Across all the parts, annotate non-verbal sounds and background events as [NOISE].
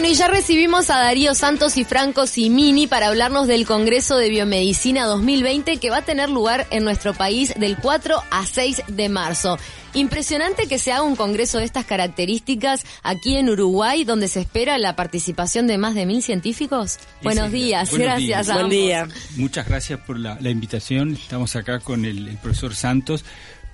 Bueno, y ya recibimos a Darío Santos y Franco Simini para hablarnos del Congreso de Biomedicina 2020 que va a tener lugar en nuestro país del 4 a 6 de marzo. Impresionante que se haga un congreso de estas características aquí en Uruguay, donde se espera la participación de más de mil científicos. Buenos días, gracias. A Buen día. Muchas gracias por la, invitación. Estamos acá con el profesor Santos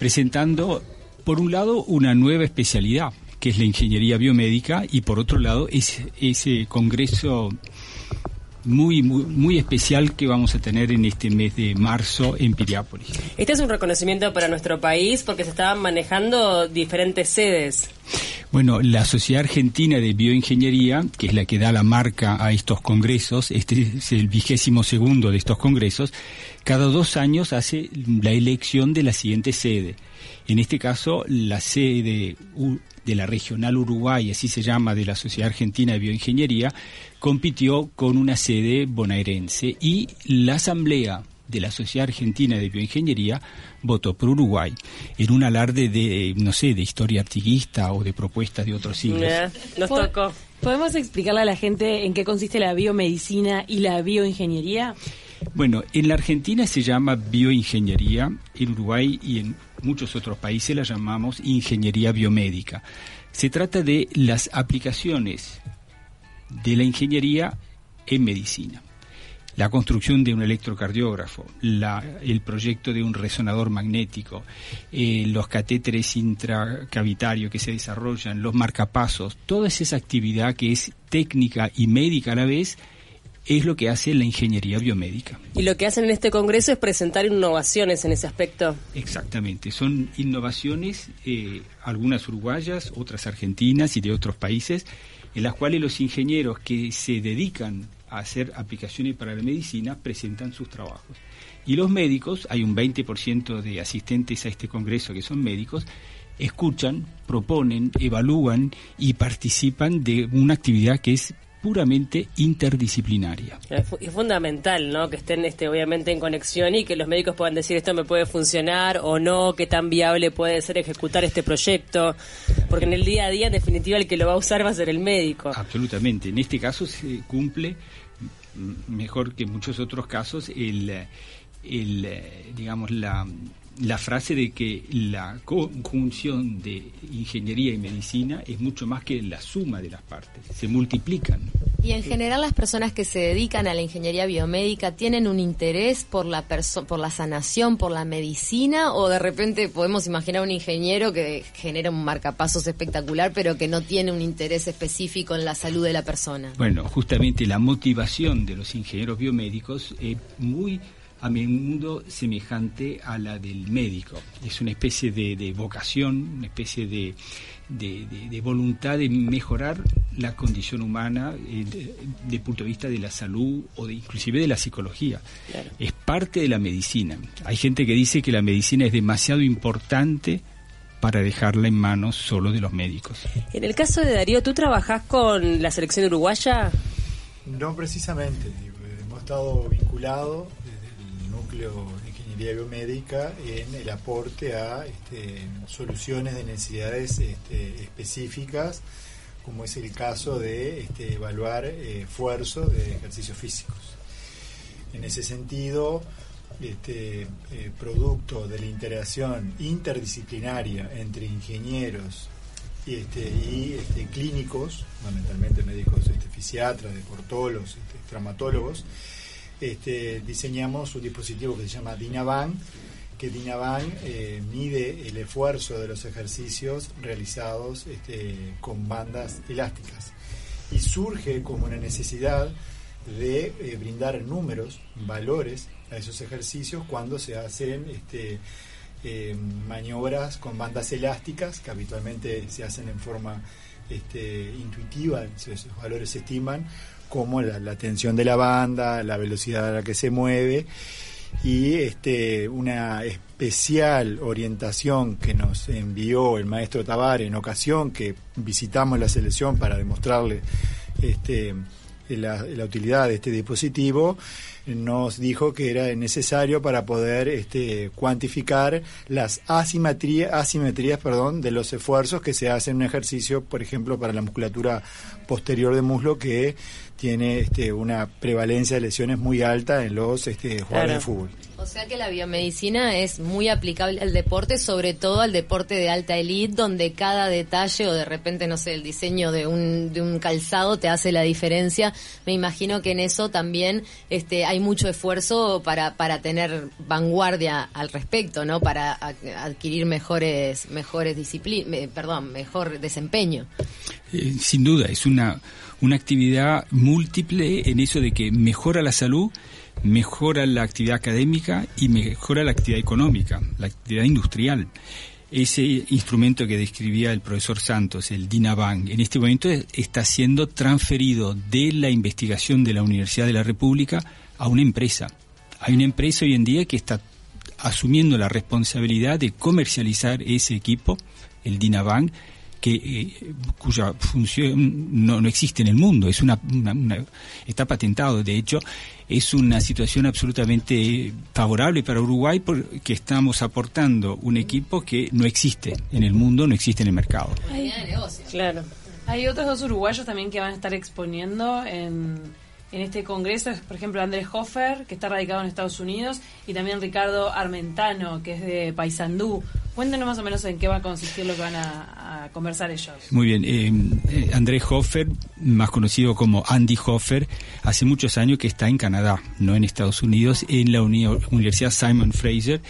presentando, por un lado, una nueva especialidad que es la ingeniería biomédica, y por otro lado, ese, ese congreso muy, muy, muy especial que vamos a tener en este mes de marzo en Piriápolis. Este es un reconocimiento para nuestro país porque se estaban manejando diferentes sedes. Bueno, la Sociedad Argentina de Bioingeniería, que es la que da la marca a estos congresos, este es el vigésimo segundo de estos congresos, cada dos años hace la elección de la siguiente sede. En este caso, la sede de la Regional Uruguay, así se llama, de la Sociedad Argentina de Bioingeniería, compitió con una sede bonaerense y la Asamblea de la Sociedad Argentina de Bioingeniería votó por Uruguay en un alarde de, no sé, de historia artiguista o de propuestas de otros siglos. nos tocó. ¿Podemos explicarle a la gente en qué consiste la biomedicina y la bioingeniería? Bueno, en la Argentina se llama bioingeniería, en Uruguay y en muchos otros países la llamamos ingeniería biomédica. Se trata de las aplicaciones de la ingeniería en medicina. La construcción de un electrocardiógrafo, el proyecto de un resonador magnético, eh, los catéteres intracavitarios que se desarrollan, los marcapasos, toda esa actividad que es técnica y médica a la vez, es lo que hace la ingeniería biomédica. Y lo que hacen en este congreso es presentar innovaciones en ese aspecto. Exactamente, son innovaciones, eh, algunas uruguayas, otras argentinas y de otros países, en las cuales los ingenieros que se dedican a hacer aplicaciones para la medicina presentan sus trabajos. Y los médicos, hay un 20% de asistentes a este congreso que son médicos, escuchan, proponen, evalúan y participan de una actividad que es puramente interdisciplinaria. Es fundamental, ¿no? Que estén, este, obviamente, en conexión y que los médicos puedan decir esto me puede funcionar o no, qué tan viable puede ser ejecutar este proyecto, porque en el día a día, en definitiva, el que lo va a usar va a ser el médico. Absolutamente. En este caso se cumple mejor que en muchos otros casos el, el digamos la la frase de que la conjunción de ingeniería y medicina es mucho más que la suma de las partes, se multiplican. Y en general las personas que se dedican a la ingeniería biomédica tienen un interés por la por la sanación, por la medicina o de repente podemos imaginar un ingeniero que genera un marcapasos espectacular pero que no tiene un interés específico en la salud de la persona. Bueno, justamente la motivación de los ingenieros biomédicos es muy a menudo semejante a la del médico. Es una especie de, vocación, una especie de, de, voluntad de mejorar la condición humana desde eh, el punto de vista de la salud o de, inclusive de la psicología. Es parte de la medicina. Hay gente que dice que la medicina es demasiado importante para dejarla en manos solo de los médicos. En el caso de Darío, ¿tú trabajás con la selección uruguaya? No precisamente, hemos estado vinculados de ingeniería biomédica en el aporte a este, soluciones de necesidades este, específicas, como es el caso de este, evaluar eh, esfuerzo de ejercicios físicos. En ese sentido, este, eh, producto de la interacción interdisciplinaria entre ingenieros y, clínicos, fundamentalmente médicos fisiatras, deportólogos, traumatólogos, este, diseñamos un dispositivo que se llama Dinavan, que Dinavan eh, mide el esfuerzo de los ejercicios realizados este, con bandas elásticas. Y surge como una necesidad de eh, brindar números, valores a esos ejercicios cuando se hacen este, eh, maniobras con bandas elásticas, que habitualmente se hacen en forma este, intuitiva, esos valores se estiman, como la, tensión de la banda, la velocidad a la que se mueve y este, una especial orientación que nos envió el maestro Tabar en ocasión que visitamos la selección para demostrarle este, la, utilidad de este dispositivo, nos dijo que era necesario para poder este, cuantificar las asimetrías, asimetrías perdón, de los esfuerzos que se hacen en un ejercicio, por ejemplo, para la musculatura posterior de muslo que tiene este, una prevalencia de lesiones muy alta en los este, jugadores de fútbol. O sea que la biomedicina es muy aplicable al deporte, sobre todo al deporte de alta elite, donde cada detalle o de repente, no sé, el diseño de un, de un calzado te hace la diferencia. Me imagino que en eso también este, hay mucho esfuerzo para, para tener vanguardia al respecto, ¿no? Para adquirir mejores, mejores disciplinas, perdón, mejor desempeño. Eh, sin duda, es una, una actividad múltiple en eso de que mejora la salud mejora la actividad académica y mejora la actividad económica, la actividad industrial. Ese instrumento que describía el profesor Santos, el DINABAN, en este momento está siendo transferido de la investigación de la Universidad de la República a una empresa. Hay una empresa hoy en día que está asumiendo la responsabilidad de comercializar ese equipo, el DINABAN, que eh, cuya función no, no, existe en el mundo, es una, está patentado, de hecho es una situación absolutamente favorable para Uruguay porque estamos aportando un equipo que no existe en el mundo, no existe en el mercado. Claro. Hay otros dos uruguayos también que van a estar exponiendo en en este congreso es, por ejemplo, Andrés Hoffer, que está radicado en Estados Unidos, y también Ricardo Armentano, que es de Paysandú. Cuéntenos más o menos en qué va a consistir lo que van a, conversar ellos. Muy bien. Eh, eh, Andrés Hoffer, más conocido como Andy Hoffer, hace muchos años que está en Canadá, no en Estados Unidos, en la Universidad Simon Fraser,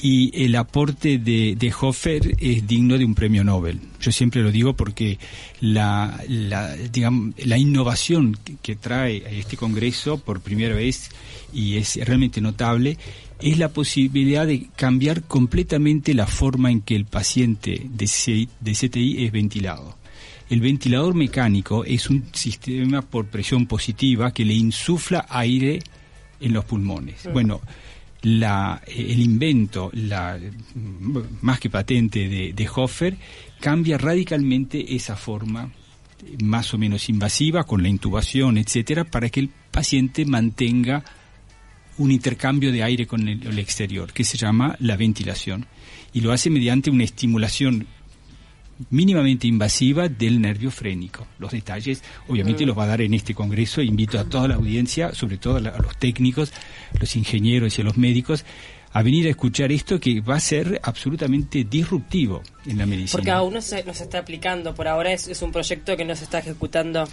y el aporte de, de, Hofer es digno de un premio Nobel. Yo siempre lo digo porque la, la, digamos, la innovación que trae a este Congreso por primera vez, y es realmente notable, es la posibilidad de cambiar completamente la forma en que el paciente de, de CTI es ventilado. El ventilador mecánico es un sistema por presión positiva que le insufla aire en los pulmones. Bueno, la, el invento, la, más que patente de, de Hoffer, cambia radicalmente esa forma más o menos invasiva con la intubación, etcétera, para que el paciente mantenga un intercambio de aire con el, el, exterior, que se llama la ventilación. Y lo hace mediante una estimulación mínimamente invasiva del nervio frénico. Los detalles, obviamente, los va a dar en este congreso. Invito a toda la audiencia, sobre todo a los técnicos, los ingenieros y a los médicos, a venir a escuchar esto que va a ser absolutamente disruptivo en la medicina. Porque aún no se, no está aplicando, por ahora es, es, un proyecto que no se está ejecutando.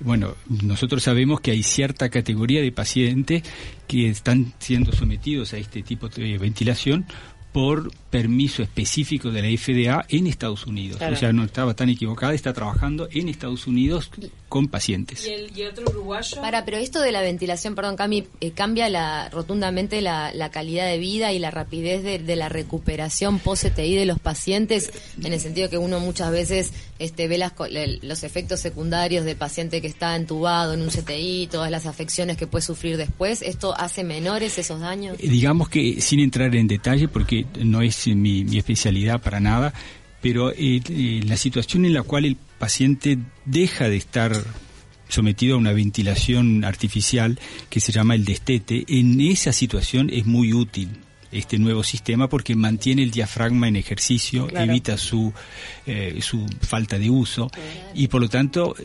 Bueno, nosotros sabemos que hay cierta categoría de pacientes que están siendo sometidos a este tipo de ventilación por permiso específico de la FDA en Estados Unidos. O sea, no estaba tan equivocada, está trabajando en Estados Unidos con pacientes. ¿Y el, otro uruguayo? Para, pero esto de la ventilación, perdón, Cami, eh, cambia la, rotundamente la, calidad de vida y la rapidez de, la recuperación post-CTI de los pacientes, en el sentido que uno muchas veces este, ve las, los efectos secundarios de paciente que está entubado en un CTI, todas las afecciones que puede sufrir después. ¿Esto hace menores esos daños? Eh, digamos que sin entrar en detalle, porque no es mi, especialidad para nada, pero eh, eh, la situación en la cual el paciente deja de estar sometido a una ventilación artificial que se llama el destete, en esa situación es muy útil este nuevo sistema porque mantiene el diafragma en ejercicio, evita su, eh, su falta de uso y por lo tanto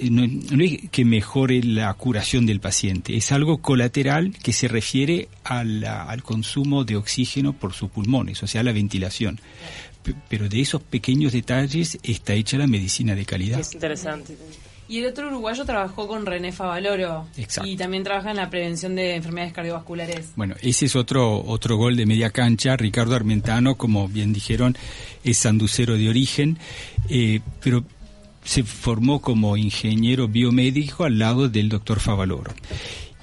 no, es que mejore la curación del paciente, es algo colateral que se refiere al consumo de oxígeno por sus pulmones, o sea, la ventilación. pero de esos pequeños detalles está hecha la medicina de calidad. Es interesante. Y el otro uruguayo trabajó con René Favaloro. Y también trabaja en la prevención de enfermedades cardiovasculares. Bueno, ese es otro, otro gol de media cancha. Ricardo Armentano, como bien dijeron, es sanducero de origen, eh, pero se formó como ingeniero biomédico al lado del doctor Favaloro.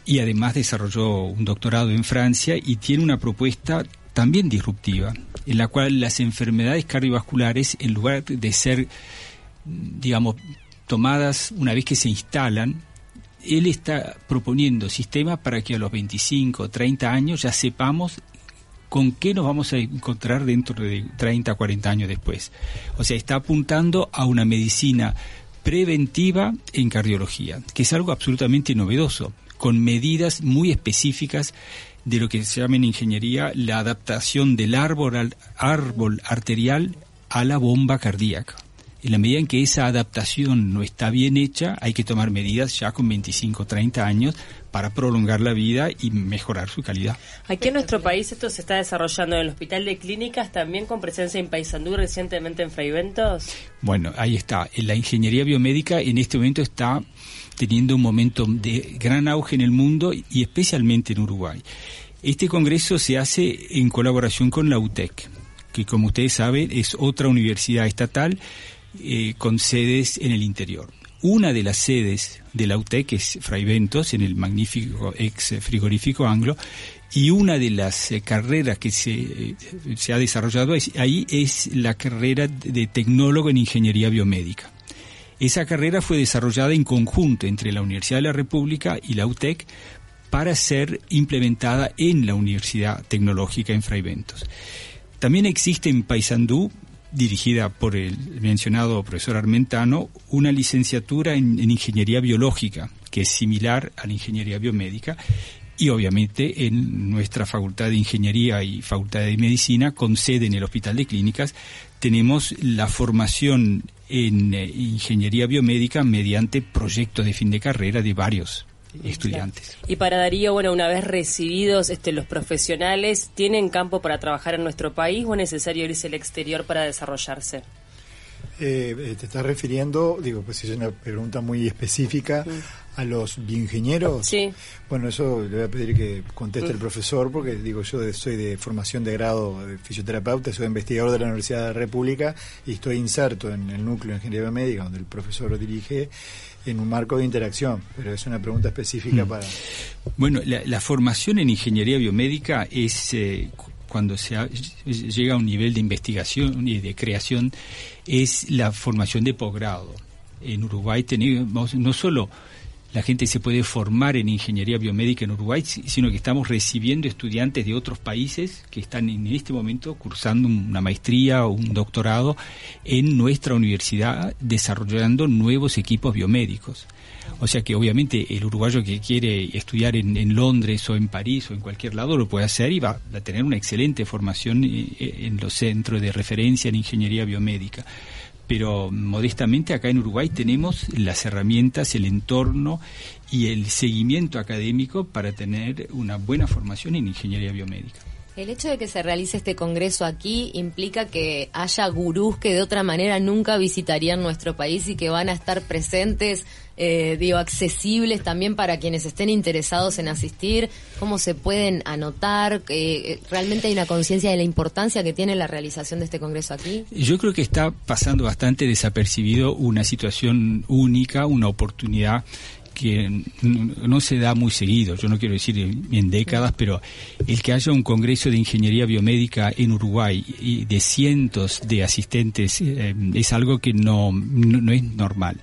Y además desarrolló un doctorado en Francia y tiene una propuesta también disruptiva, en la cual las enfermedades cardiovasculares, en lugar de ser, digamos, tomadas una vez que se instalan, él está proponiendo sistemas para que a los 25 o 30 años ya sepamos con qué nos vamos a encontrar dentro de 30 o 40 años después. O sea, está apuntando a una medicina preventiva en cardiología, que es algo absolutamente novedoso. con medidas muy específicas de lo que se llama en ingeniería la adaptación del árbol, árbol arterial a la bomba cardíaca. En la medida en que esa adaptación no está bien hecha, hay que tomar medidas ya con 25 o 30 años para prolongar la vida y mejorar su calidad. Aquí en nuestro país esto se está desarrollando en el Hospital de Clínicas, también con presencia en Paysandú recientemente en Fraiventos. Bueno, ahí está. La ingeniería biomédica en este momento está teniendo un momento de gran auge en el mundo y especialmente en Uruguay. Este congreso se hace en colaboración con la UTEC, que como ustedes saben es otra universidad estatal eh, con sedes en el interior. Una de las sedes de la UTEC es Fray Ventos, en el magnífico ex frigorífico anglo, y una de las eh, carreras que se, eh, se ha desarrollado ahí es la carrera de tecnólogo en ingeniería biomédica. Esa carrera fue desarrollada en conjunto entre la Universidad de la República y la UTEC para ser implementada en la Universidad Tecnológica en Fray Ventos. También existe en Paysandú dirigida por el mencionado profesor Armentano, una licenciatura en, ingeniería biológica, que es similar a la ingeniería biomédica, y obviamente en nuestra Facultad de Ingeniería y Facultad de Medicina, con sede en el Hospital de Clínicas, tenemos la formación en eh, ingeniería biomédica mediante proyectos de fin de carrera de varios estudiantes. Y para Darío, bueno, una vez recibidos este, los profesionales, ¿tienen campo para trabajar en nuestro país o es necesario irse al exterior para desarrollarse? Eh, eh, te estás refiriendo, digo, pues es una pregunta muy específica, a los bioingenieros. Sí. Bueno, eso le voy a pedir que conteste el profesor, porque digo, yo soy de formación de grado de fisioterapeuta, soy investigador de la Universidad de la República y estoy inserto en el núcleo de ingeniería médica, donde el profesor lo dirige en un marco de interacción, pero es una pregunta específica mm. para... Bueno, la, formación en ingeniería biomédica es... Eh, cuando se llega a un nivel de investigación y de creación, es la formación de posgrado. En Uruguay tenemos no solo la gente se puede formar en ingeniería biomédica en Uruguay, sino que estamos recibiendo estudiantes de otros países que están en este momento cursando una maestría o un doctorado en nuestra universidad desarrollando nuevos equipos biomédicos. O sea que obviamente el uruguayo que quiere estudiar en, Londres o en París o en cualquier lado lo puede hacer y va a tener una excelente formación eh, en los centros de referencia en ingeniería biomédica pero modestamente acá en Uruguay tenemos las herramientas, el entorno y el seguimiento académico para tener una buena formación en ingeniería biomédica. El hecho de que se realice este congreso aquí implica que haya gurús que de otra manera nunca visitarían nuestro país y que van a estar presentes, eh, digo, accesibles también para quienes estén interesados en asistir. ¿Cómo se pueden anotar? Eh, ¿Realmente hay una conciencia de la importancia que tiene la realización de este congreso aquí? Yo creo que está pasando bastante desapercibido una situación única, una oportunidad que no se da muy seguido, yo no quiero decir en, décadas, pero el que haya un congreso de ingeniería biomédica en Uruguay y de cientos de asistentes eh, es algo que no, no es normal.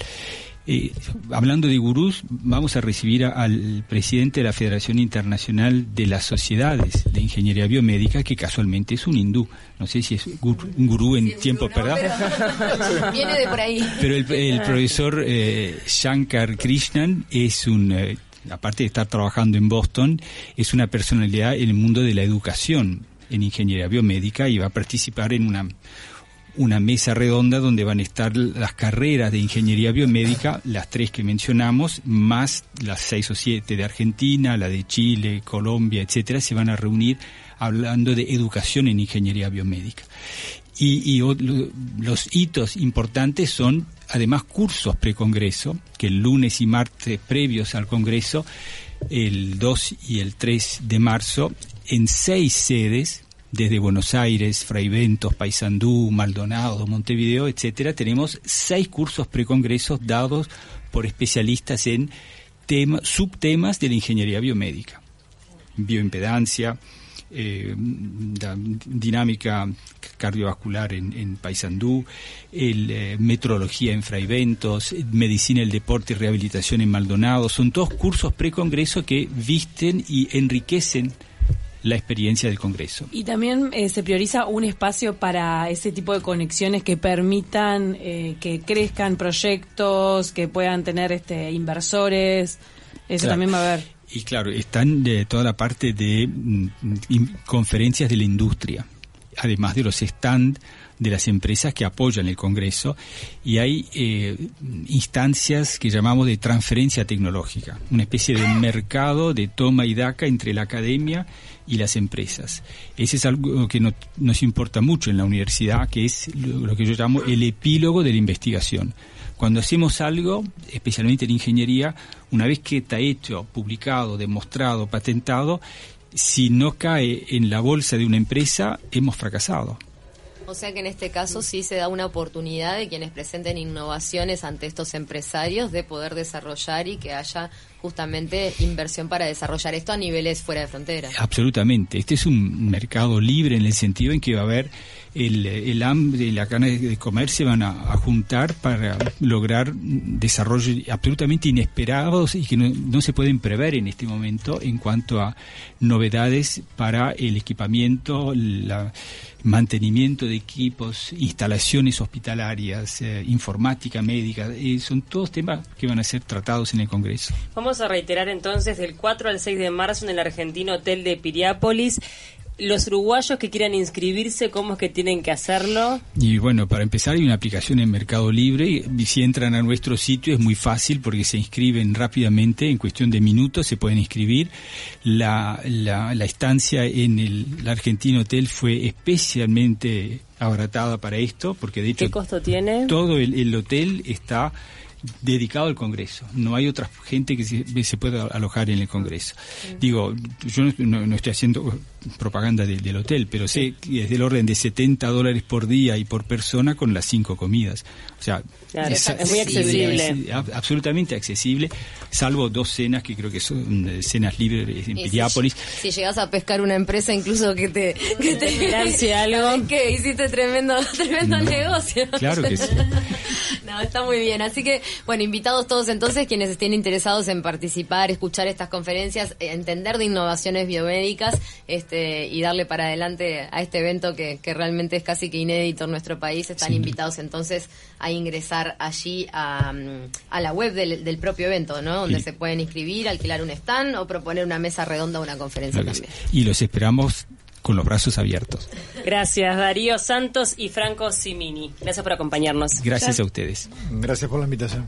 Eh, hablando de gurús, vamos a recibir al presidente de la Federación Internacional de las Sociedades de Ingeniería Biomédica, que casualmente es un hindú. No sé si es un gurú en tiempo, ¿verdad? [LAUGHS] viene de por ahí. Pero el, profesor eh, Shankar Krishnan es un, eh, aparte de estar trabajando en Boston, es una personalidad en el mundo de la educación en ingeniería biomédica y va a participar en una una mesa redonda donde van a estar las carreras de ingeniería biomédica, las tres que mencionamos, más las seis o siete de Argentina, la de Chile, Colombia, etcétera, se van a reunir hablando de educación en ingeniería biomédica. Y, los hitos importantes son además cursos precongreso, que el lunes y martes previos al Congreso, el 2 y el 3 de marzo, en seis sedes, desde Buenos Aires, Fraiventos, Paysandú, Maldonado, Montevideo, etcétera, tenemos seis cursos precongresos dados por especialistas en subtemas de la ingeniería biomédica, bioimpedancia, eh, dinámica cardiovascular en, Paysandú, el, eh, metrología en Fraiventos, medicina el deporte y rehabilitación en Maldonado. Son todos cursos precongreso que visten y enriquecen la experiencia del Congreso. Y también eh, se prioriza un espacio para ese tipo de conexiones que permitan eh, que crezcan proyectos, que puedan tener este inversores. Eso también va a haber. Y claro, están de toda la parte de mm, conferencias de la industria, además de los stands de las empresas que apoyan el Congreso y hay eh, instancias que llamamos de transferencia tecnológica, una especie de mercado de toma y daca entre la academia y las empresas. Ese es algo que nos importa mucho en la universidad, que es lo que yo llamo el epílogo de la investigación. Cuando hacemos algo, especialmente en ingeniería, una vez que está hecho, publicado, demostrado, patentado, si no cae en la bolsa de una empresa, hemos fracasado. O sea que en este caso sí se da una oportunidad de quienes presenten innovaciones ante estos empresarios de poder desarrollar y que haya justamente inversión para desarrollar esto a niveles fuera de frontera. Absolutamente. Este es un mercado libre en el sentido en que va a haber el, el hambre y la gana de comer se van a, juntar para lograr desarrollos absolutamente inesperados y que no, se pueden prever en este momento en cuanto a novedades para el equipamiento, el mantenimiento de equipos, instalaciones hospitalarias, eh, informática médica, eh, son todos temas que van a ser tratados en el Congreso. Vamos a reiterar entonces del 4 al 6 de marzo en el argentino Hotel de Piriápolis los uruguayos que quieran inscribirse, ¿cómo es que tienen que hacerlo? Y bueno, para empezar hay una aplicación en Mercado Libre y si entran a nuestro sitio es muy fácil porque se inscriben rápidamente, en cuestión de minutos se pueden inscribir. La, la, estancia en el, Argentino Hotel fue especialmente abaratada para esto porque de hecho... ¿Qué costo tiene? Todo el hotel está dedicado al Congreso. No hay otra gente que se, pueda alojar en el Congreso. Digo, yo no, estoy haciendo propaganda del hotel, pero sé que es del orden de 70 dólares por día y por persona con las cinco comidas. O sea, es, muy accesible. absolutamente accesible, salvo dos cenas que creo que son eh, cenas libres en Piriápolis. Si, llegas a pescar una empresa incluso que te, que te [LAUGHS] algo. que hiciste tremendo, tremendo negocio. Claro que sí. [LAUGHS] no, está muy bien. Así que bueno, invitados todos entonces quienes estén interesados en participar, escuchar estas conferencias, entender de innovaciones biomédicas este, y darle para adelante a este evento que, realmente es casi que inédito en nuestro país. Están invitados entonces a ingresar allí a, la web del, propio evento, ¿no? Donde se pueden inscribir, alquilar un stand o proponer una mesa redonda o una conferencia también. Y los esperamos con los brazos abiertos. Gracias, Darío Santos y Franco Simini. Gracias por acompañarnos. Gracias a ustedes. Gracias por la invitación.